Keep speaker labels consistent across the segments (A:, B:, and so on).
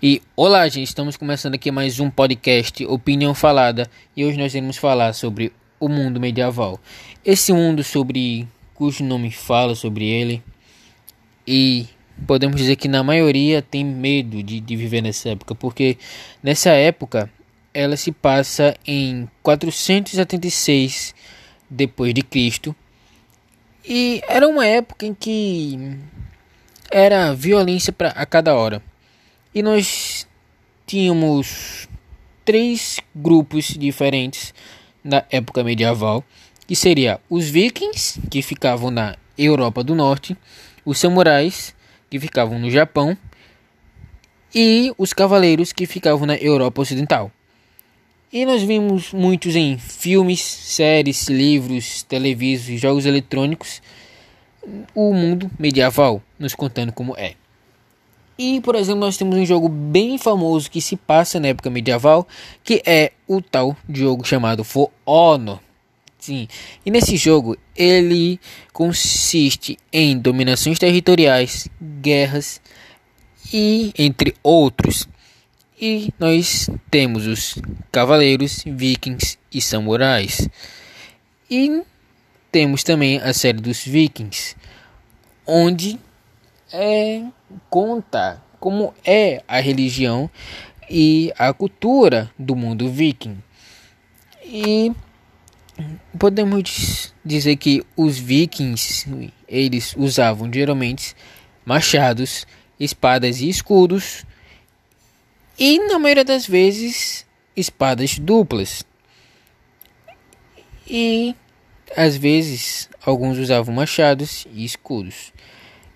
A: E olá, gente, estamos começando aqui mais um podcast Opinião Falada e hoje nós iremos falar sobre o mundo medieval. Esse mundo sobre cujo nome fala sobre ele e podemos dizer que na maioria tem medo de, de viver nessa época, porque nessa época ela se passa em 476 depois de Cristo e era uma época em que era violência para a cada hora. E nós tínhamos três grupos diferentes na época medieval, que seria os vikings, que ficavam na Europa do Norte, os samurais, que ficavam no Japão, e os cavaleiros, que ficavam na Europa Ocidental. E nós vimos muitos em filmes, séries, livros, televisões, jogos eletrônicos, o mundo medieval, nos contando como é. E, por exemplo, nós temos um jogo bem famoso que se passa na época medieval, que é o tal jogo chamado For Honor. Sim. E nesse jogo, ele consiste em dominações territoriais, guerras e entre outros. E nós temos os cavaleiros, vikings e samurais. E temos também a série dos vikings, onde é, conta como é a religião e a cultura do mundo viking. E podemos dizer que os vikings eles usavam geralmente machados, espadas e escudos e na maioria das vezes espadas duplas. E às vezes alguns usavam machados e escudos.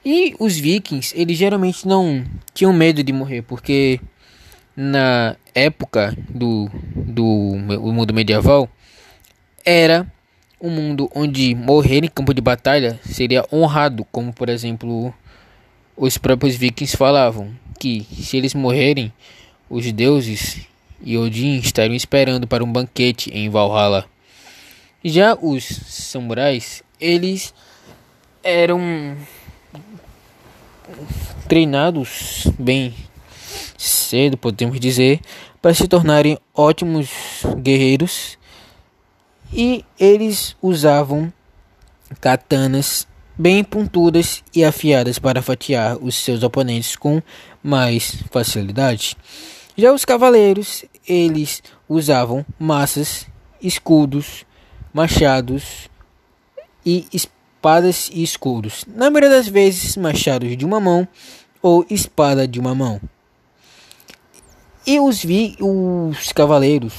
A: E os vikings, eles geralmente não tinham medo de morrer, porque na época do, do mundo medieval era um mundo onde morrer em campo de batalha seria honrado, como por exemplo os próprios vikings falavam que se eles morrerem, os deuses e Odin estariam esperando para um banquete em Valhalla. Já os samurais, eles eram treinados bem cedo, podemos dizer, para se tornarem ótimos guerreiros e eles usavam katanas bem pontudas e afiadas para fatiar os seus oponentes com mais facilidade. Já os cavaleiros, eles usavam massas, escudos, machados e espadas espadas e escudos, na maioria das vezes machados de uma mão ou espada de uma mão. E os, vi, os cavaleiros,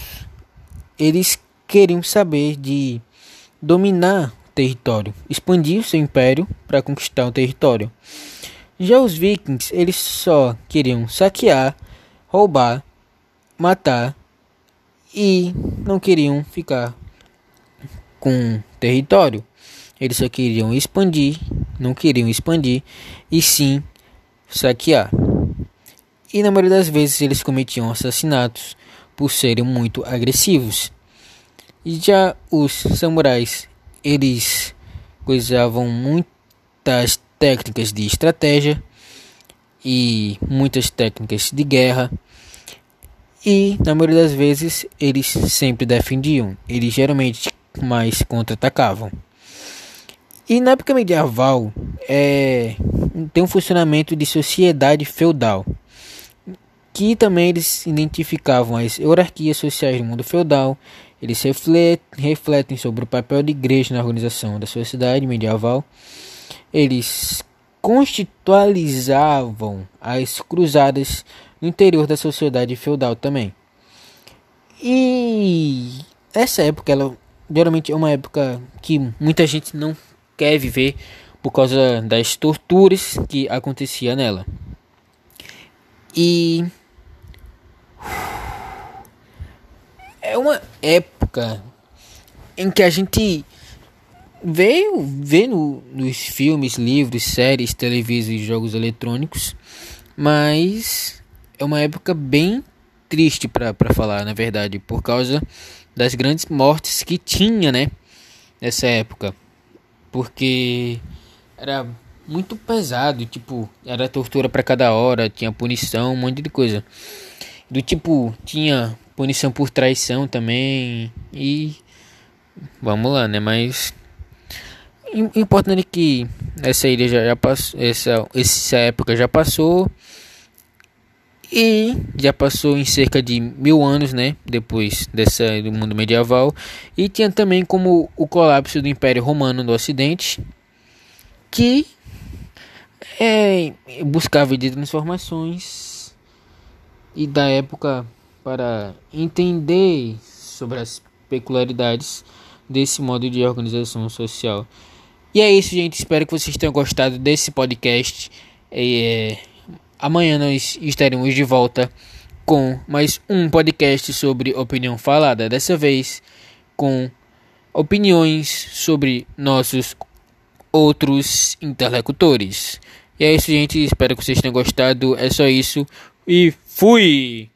A: eles queriam saber de dominar o território, expandir seu império para conquistar o território. Já os vikings, eles só queriam saquear, roubar, matar e não queriam ficar com território. Eles só queriam expandir, não queriam expandir, e sim saquear. E na maioria das vezes eles cometiam assassinatos por serem muito agressivos. E já os samurais, eles usavam muitas técnicas de estratégia e muitas técnicas de guerra. E na maioria das vezes eles sempre defendiam, eles geralmente mais contra-atacavam. E na época medieval é, tem um funcionamento de sociedade feudal, que também eles identificavam as hierarquias sociais do mundo feudal, eles refletem sobre o papel da igreja na organização da sociedade medieval, eles constitucionalizavam as cruzadas no interior da sociedade feudal também. E essa época ela geralmente é uma época que muita gente não quer viver por causa das torturas que acontecia nela. E é uma época em que a gente veio vê no, nos filmes, livros, séries, televisões e jogos eletrônicos, mas é uma época bem triste para falar, na verdade, por causa das grandes mortes que tinha, né, nessa época porque era muito pesado, tipo, era tortura para cada hora, tinha punição, um monte de coisa. Do tipo, tinha punição por traição também e vamos lá, né? Mas importante é que essa ilha já, já passou, essa, essa época já passou e já passou em cerca de mil anos, né? Depois dessa do mundo medieval e tinha também como o colapso do Império Romano do Ocidente que é, buscava de transformações e da época para entender sobre as peculiaridades desse modo de organização social. E é isso, gente. Espero que vocês tenham gostado desse podcast. É, amanhã nós estaremos de volta com mais um podcast sobre opinião falada. Dessa vez com opiniões sobre nossos outros interlocutores. E é isso, gente. Espero que vocês tenham gostado. É só isso. E fui!